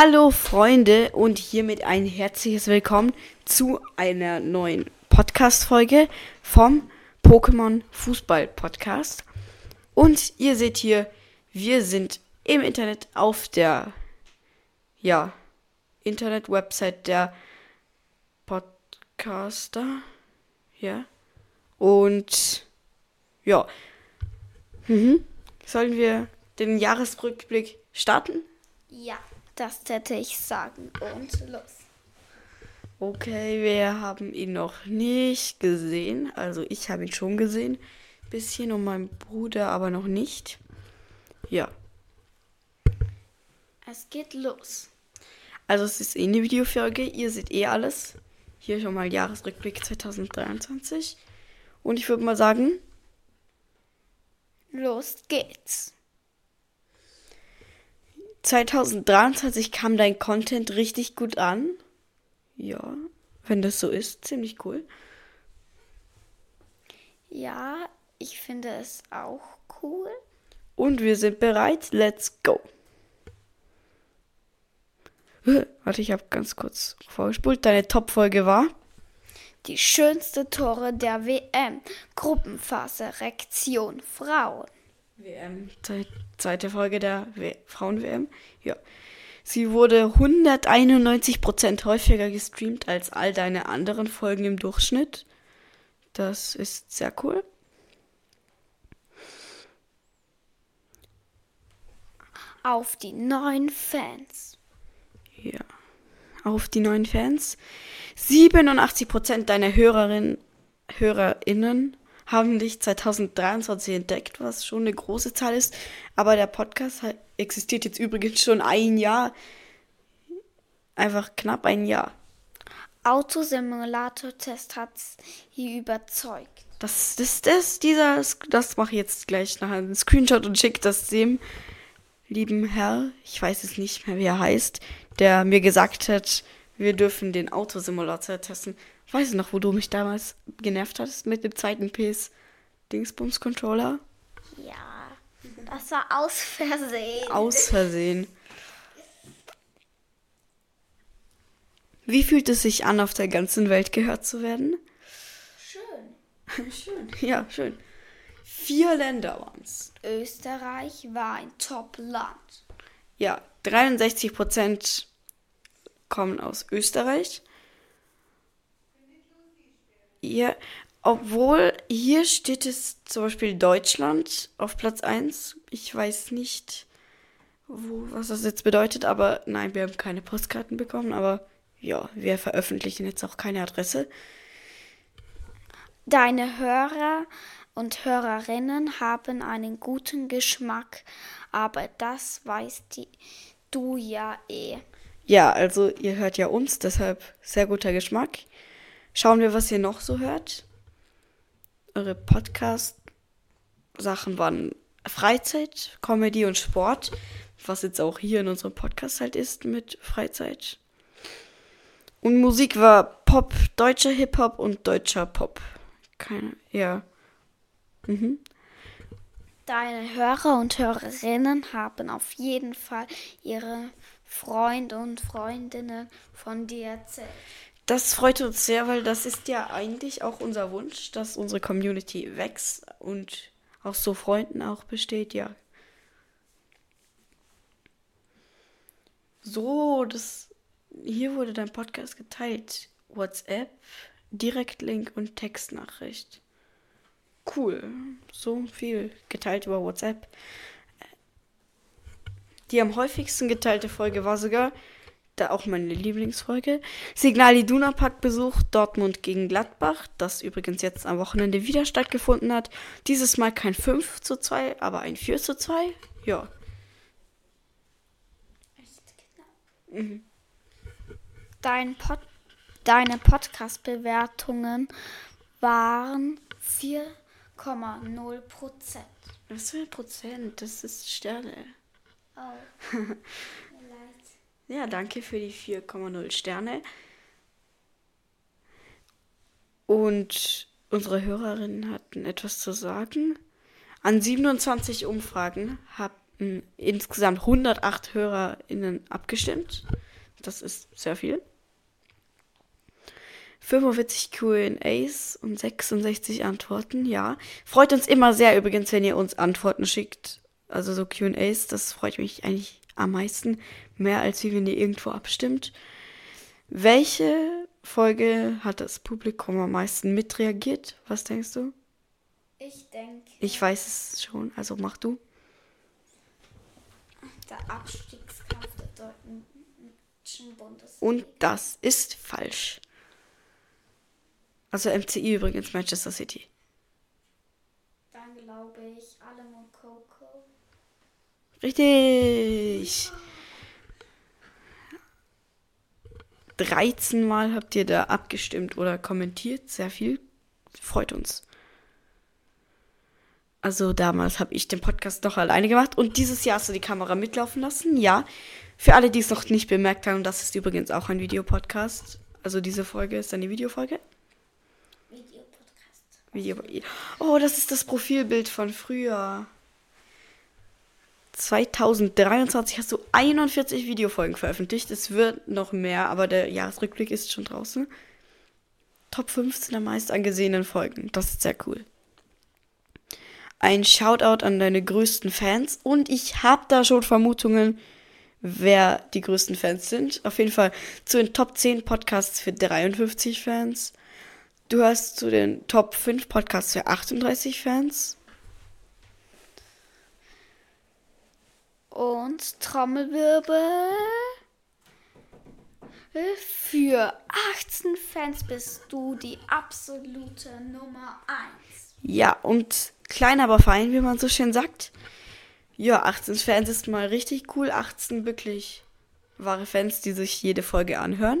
Hallo Freunde und hiermit ein herzliches Willkommen zu einer neuen Podcast-Folge vom Pokémon Fußball Podcast. Und ihr seht hier, wir sind im Internet auf der, ja, Internet-Website der Podcaster. Ja. Und, ja. Mhm. Sollen wir den Jahresrückblick starten? Ja. Das hätte ich sagen. Und los. Okay, wir haben ihn noch nicht gesehen. Also ich habe ihn schon gesehen. Bisschen und mein Bruder aber noch nicht. Ja. Es geht los. Also es ist eh eine Videofolge. Ihr seht eh alles. Hier schon mal Jahresrückblick 2023. Und ich würde mal sagen. Los geht's. 2023 kam dein Content richtig gut an. Ja, wenn das so ist, ziemlich cool. Ja, ich finde es auch cool. Und wir sind bereit. Let's go. Warte, ich habe ganz kurz vorgespult. Deine Top-Folge war? Die schönste Tore der WM. Gruppenphase, Rektion, Frauen. WM, zweite Folge der Frauen-WM. Ja. Sie wurde 191% häufiger gestreamt als all deine anderen Folgen im Durchschnitt. Das ist sehr cool. Auf die neuen Fans. Ja. Auf die neuen Fans. 87% deiner Hörerinnen, HörerInnen haben dich 2023 entdeckt, was schon eine große Zahl ist. Aber der Podcast existiert jetzt übrigens schon ein Jahr. Einfach knapp ein Jahr. Autosimulator-Test hat sie überzeugt. Das, das, das, dieser, das mache ich jetzt gleich nachher einen Screenshot und schicke das dem lieben Herr, ich weiß es nicht mehr, wie er heißt, der mir gesagt hat, wir dürfen den Autosimulator testen. Weißt du noch, wo du mich damals genervt hattest mit dem zweiten PS Dingsbums Controller? Ja, das war aus Versehen. Aus Versehen. Wie fühlt es sich an, auf der ganzen Welt gehört zu werden? Schön. schön. Ja, schön. Vier Länder waren es. Österreich war ein Top-Land. Ja, 63 Prozent kommen aus Österreich. Ja, obwohl hier steht es zum Beispiel Deutschland auf Platz 1. Ich weiß nicht, wo, was das jetzt bedeutet, aber nein, wir haben keine Postkarten bekommen, aber ja, wir veröffentlichen jetzt auch keine Adresse. Deine Hörer und Hörerinnen haben einen guten Geschmack, aber das weißt die, du ja eh. Ja, also ihr hört ja uns, deshalb sehr guter Geschmack. Schauen wir, was ihr noch so hört. Eure Podcast-Sachen waren Freizeit, Comedy und Sport, was jetzt auch hier in unserem Podcast halt ist mit Freizeit. Und Musik war Pop, deutscher Hip-Hop und deutscher Pop. Keine, ja. Mhm. Deine Hörer und Hörerinnen haben auf jeden Fall ihre Freunde und Freundinnen von dir erzählt. Das freut uns sehr, weil das ist ja eigentlich auch unser Wunsch, dass unsere Community wächst und aus so Freunden auch besteht, ja. So, das hier wurde dein Podcast geteilt. WhatsApp, Direktlink und Textnachricht. Cool. So viel geteilt über WhatsApp. Die am häufigsten geteilte Folge war sogar da auch meine Lieblingsfolge. Signal Iduna Park besucht Dortmund gegen Gladbach, das übrigens jetzt am Wochenende wieder stattgefunden hat. Dieses Mal kein 5 zu 2, aber ein 4 zu 2. Ja. Mhm. Dein Pod deine Podcast-Bewertungen waren 4,0 Prozent. Was für ein Prozent? Das ist Sterne. Oh. Ja, danke für die 4,0 Sterne. Und unsere Hörerinnen hatten etwas zu sagen. An 27 Umfragen hab, mh, insgesamt 108 HörerInnen abgestimmt. Das ist sehr viel. 45 QAs und 66 Antworten, ja. Freut uns immer sehr übrigens, wenn ihr uns Antworten schickt. Also so QAs, das freut mich eigentlich am meisten. Mehr als wie wenn ihr irgendwo abstimmt. Welche Folge hat das Publikum am meisten mitreagiert? Was denkst du? Ich denke, Ich weiß es schon, also mach du. der Abstiegskampf der deutschen Bundesliga. Und das ist falsch. Also MCI übrigens Manchester City. Glaube ich Allem und Coco. Richtig. 13 Mal habt ihr da abgestimmt oder kommentiert. Sehr viel. Freut uns. Also damals habe ich den Podcast doch alleine gemacht und dieses Jahr hast du die Kamera mitlaufen lassen. Ja. Für alle, die es noch nicht bemerkt haben, das ist übrigens auch ein Videopodcast. Also diese Folge ist eine Videofolge. Video. Oh, das ist das Profilbild von früher. 2023 hast du 41 Videofolgen veröffentlicht. Es wird noch mehr, aber der Jahresrückblick ist schon draußen. Top 15 der meist angesehenen Folgen. Das ist sehr cool. Ein Shoutout an deine größten Fans. Und ich habe da schon Vermutungen, wer die größten Fans sind. Auf jeden Fall zu den Top 10 Podcasts für 53 Fans. Du hast zu den Top 5 Podcasts für 38 Fans. Und Trommelwirbel. Für 18 Fans bist du die absolute Nummer 1. Ja, und klein, aber fein, wie man so schön sagt. Ja, 18 Fans ist mal richtig cool. 18 wirklich wahre Fans, die sich jede Folge anhören.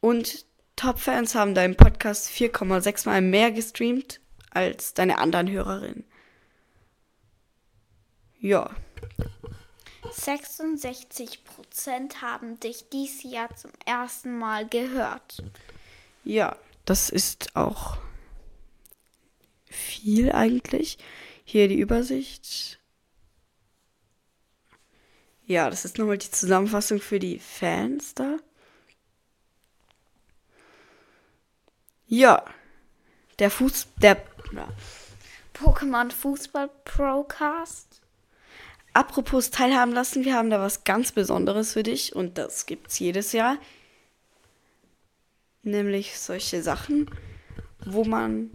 Und Top-Fans haben deinen Podcast 4,6 mal mehr gestreamt als deine anderen Hörerinnen. Ja, 66% haben dich dieses Jahr zum ersten Mal gehört. Ja, das ist auch viel eigentlich. Hier die Übersicht. Ja, das ist nochmal die Zusammenfassung für die Fans da. Ja, der Fuß, der, ja. Pokémon Fußball Procast. apropos teilhaben lassen, wir haben da was ganz Besonderes für dich und das gibt's jedes Jahr. Nämlich solche Sachen, wo man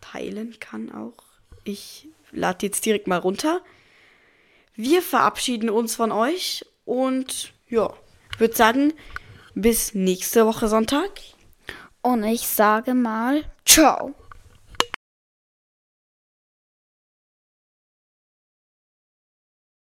teilen kann auch. Ich lade jetzt direkt mal runter. Wir verabschieden uns von euch und ja, würde sagen, bis nächste Woche Sonntag. Und ich sage mal, ciao.